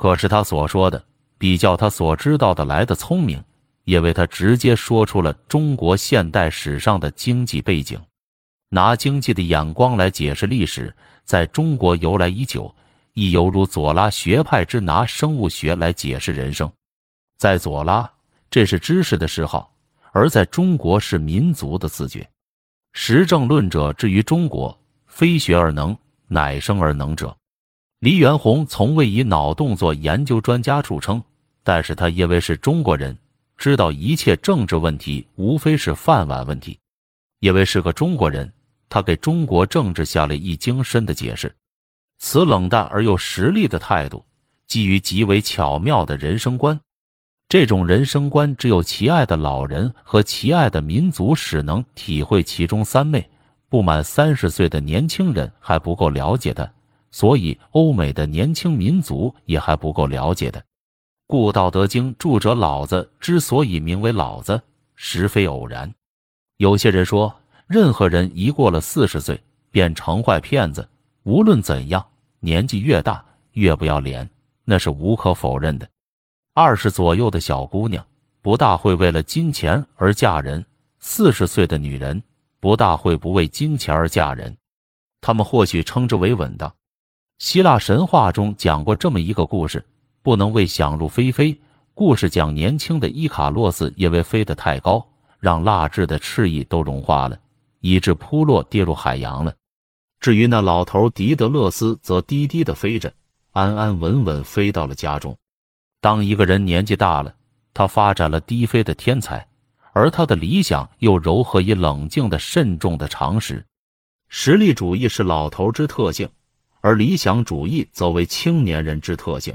可是他所说的比较他所知道的来的聪明，因为他直接说出了中国现代史上的经济背景。拿经济的眼光来解释历史，在中国由来已久，亦犹如左拉学派之拿生物学来解释人生。在左拉，这是知识的嗜好；而在中国，是民族的自觉。实证论者至于中国，非学而能，乃生而能者。黎元洪从未以脑动作研究专家著称，但是他因为是中国人，知道一切政治问题无非是饭碗问题。因为是个中国人，他给中国政治下了一精深的解释。此冷淡而又实力的态度，基于极为巧妙的人生观。这种人生观，只有其爱的老人和其爱的民族史能体会其中三昧。不满三十岁的年轻人还不够了解他。所以，欧美的年轻民族也还不够了解的。故《道德经》著者老子之所以名为老子，实非偶然。有些人说，任何人一过了四十岁，便成坏骗子。无论怎样，年纪越大越不要脸，那是无可否认的。二十左右的小姑娘不大会为了金钱而嫁人，四十岁的女人不大会不为金钱而嫁人。他们或许称之为稳当。希腊神话中讲过这么一个故事：不能为想入非非。故事讲年轻的伊卡洛斯因为飞得太高，让蜡质的翅翼都融化了，以致扑落跌入海洋了。至于那老头狄德勒斯，则低低的飞着，安安稳稳飞到了家中。当一个人年纪大了，他发展了低飞的天才，而他的理想又柔和以冷静的、慎重的常识。实力主义是老头之特性。而理想主义则为青年人之特性。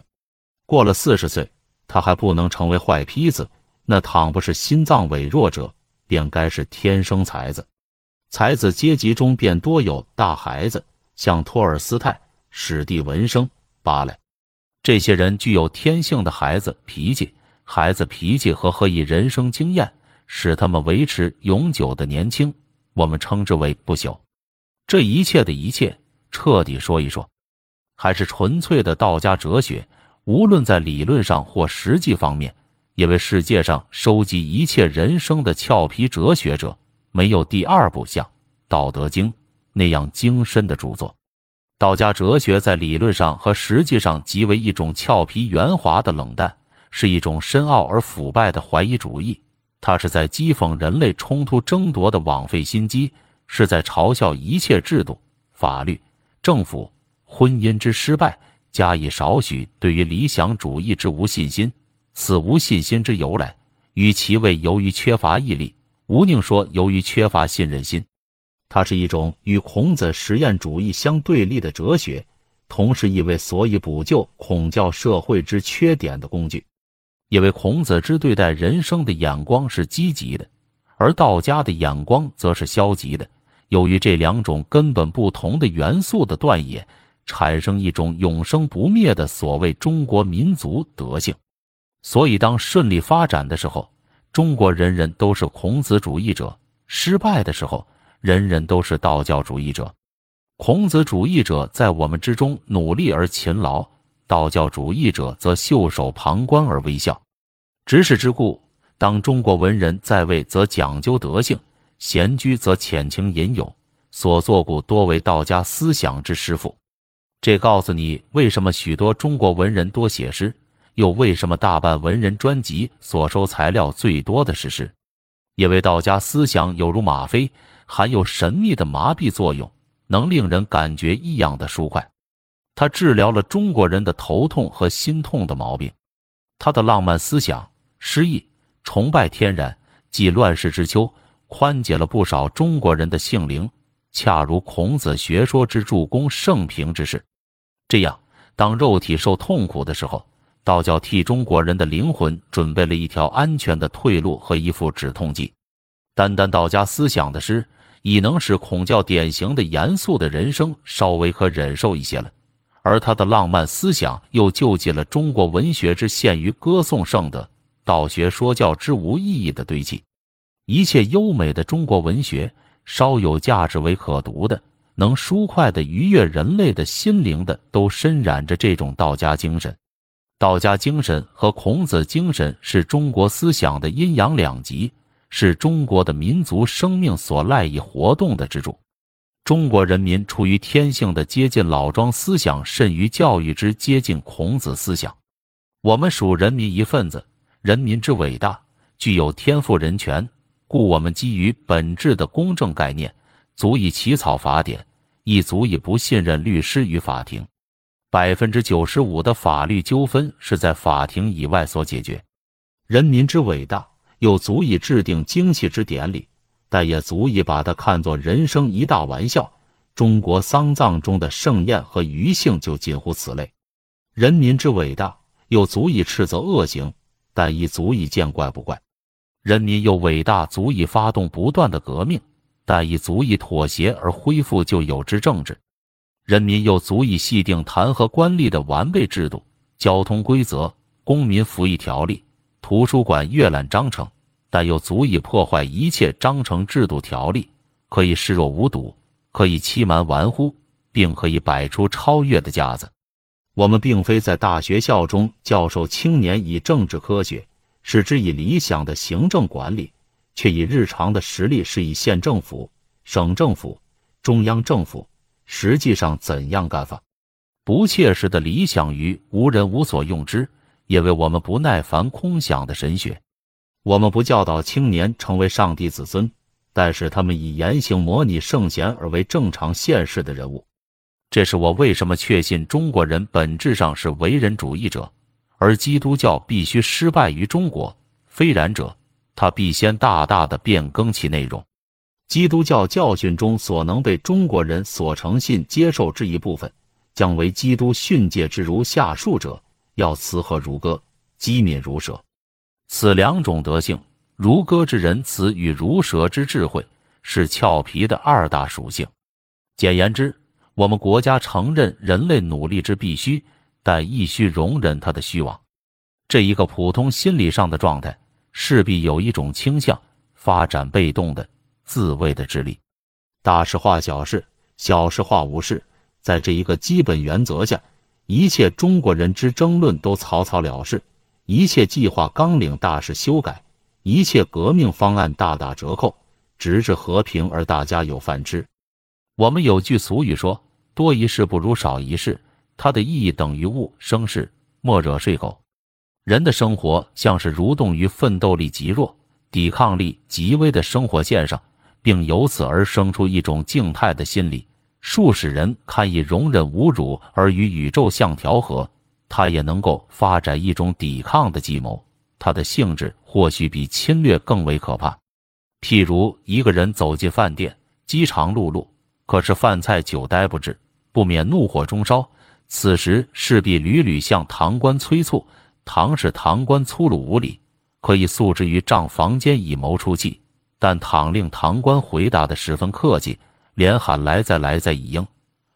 过了四十岁，他还不能成为坏坯子。那倘不是心脏萎弱者，便该是天生才子。才子阶级中便多有大孩子，像托尔斯泰、史蒂文生、巴莱。这些人具有天性的孩子脾气，孩子脾气和何以人生经验，使他们维持永久的年轻。我们称之为不朽。这一切的一切。彻底说一说，还是纯粹的道家哲学。无论在理论上或实际方面，因为世界上收集一切人生的俏皮哲学者，没有第二部像《道德经》那样精深的著作。道家哲学在理论上和实际上即为一种俏皮圆滑的冷淡，是一种深奥而腐败的怀疑主义。它是在讥讽人类冲突争夺的枉费心机，是在嘲笑一切制度、法律。政府婚姻之失败，加以少许对于理想主义之无信心。此无信心之由来，与其为由于缺乏毅力，无宁说由于缺乏信任心。它是一种与孔子实验主义相对立的哲学，同时亦为所以补救孔教社会之缺点的工具。因为孔子之对待人生的眼光是积极的，而道家的眼光则是消极的。由于这两种根本不同的元素的断野，产生一种永生不灭的所谓中国民族德性。所以，当顺利发展的时候，中国人人都是孔子主义者；失败的时候，人人都是道教主义者。孔子主义者在我们之中努力而勤劳，道教主义者则袖手旁观而微笑。执事之故，当中国文人在位，则讲究德性。闲居则浅情吟咏，所作古多为道家思想之师傅。这告诉你为什么许多中国文人多写诗，又为什么大半文人专辑所收材料最多的是诗。因为道家思想有如吗啡，含有神秘的麻痹作用，能令人感觉异样的舒快。它治疗了中国人的头痛和心痛的毛病。他的浪漫思想、诗意、崇拜天然，即乱世之秋。宽解了不少中国人的性灵，恰如孔子学说之助攻圣平之事。这样，当肉体受痛苦的时候，道教替中国人的灵魂准备了一条安全的退路和一副止痛剂。单单道家思想的诗，已能使孔教典型的严肃的人生稍微可忍受一些了。而他的浪漫思想又救济了中国文学之陷于歌颂圣德、道学说教之无意义的堆砌。一切优美的中国文学，稍有价值为可读的，能舒快的愉悦人类的心灵的，都深染着这种道家精神。道家精神和孔子精神是中国思想的阴阳两极，是中国的民族生命所赖以活动的支柱。中国人民出于天性的接近老庄思想，甚于教育之接近孔子思想。我们属人民一份子，人民之伟大，具有天赋人权，故我们基于本质的公正概念，足以起草法典，亦足以不信任律师与法庭。百分之九十五的法律纠纷是在法庭以外所解决。人民之伟大，又足以制定精细之典礼，但也足以把它看作人生一大玩笑。中国丧葬中的盛宴和余兴就近乎此类。人民之伟大，又足以斥责恶行，但亦足以见怪不怪。人民又伟大，足以发动不断的革命，但亦足以妥协而恢复旧有之政治。人民又足以细定弹劾官吏的完备制度、交通规则、公民服役条例、图书馆阅览章程，但又足以破坏一切章程制度条例，可以视若无睹，可以欺瞒玩忽，并可以摆出超越的架子。我们并非在大学校中教授青年以政治科学，使之以理想的行政管理，却以日常的实力是以县政府、省政府、中央政府。实际上怎样干法？不切实的理想于无人无所用之，也为我们不耐烦空想的神学。我们不教导青年成为上帝子孙，但是他们以言行模拟圣贤而为正常现世的人物。这是我为什么确信中国人本质上是为人主义者，而基督教必须失败于中国。非然者，他必先大大的变更其内容。基督教教训中所能被中国人所诚信接受之一部分，将为基督训诫之如下述者：要慈和如歌，机敏如蛇。此两种德性，如歌之仁慈与如蛇之智慧，是俏皮的二大属性。简言之，我们国家承认人类努力之必须，但亦需容忍他的虚妄。这一个普通心理上的状态，势必有一种倾向发展被动的。自卫的智力，大事化小事，小事化无事。在这一个基本原则下，一切中国人之争论都草草了事，一切计划纲领大事修改，一切革命方案大打折扣，直至和平而大家有饭吃。我们有句俗语说：“多一事不如少一事。”它的意义等于物生事，莫惹睡狗。人的生活像是蠕动于奋斗力极弱、抵抗力极微的生活线上。并由此而生出一种静态的心理，数使人堪以容忍侮辱而与宇宙相调和。他也能够发展一种抵抗的计谋，它的性质或许比侵略更为可怕。譬如一个人走进饭店，饥肠辘辘，可是饭菜久待不至，不免怒火中烧。此时势必屡屡向唐官催促，唐使唐官粗鲁无礼，可以诉之于帐房间以谋出气。但倘令唐官回答的十分客气，连喊来再来再以应，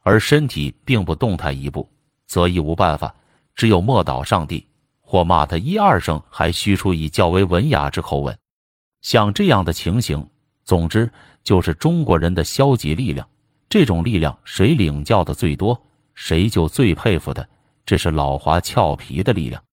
而身体并不动弹一步，则亦无办法，只有莫倒上帝，或骂他一二声，还须出以较为文雅之口吻。像这样的情形，总之就是中国人的消极力量。这种力量谁领教的最多，谁就最佩服他。这是老华俏皮的力量。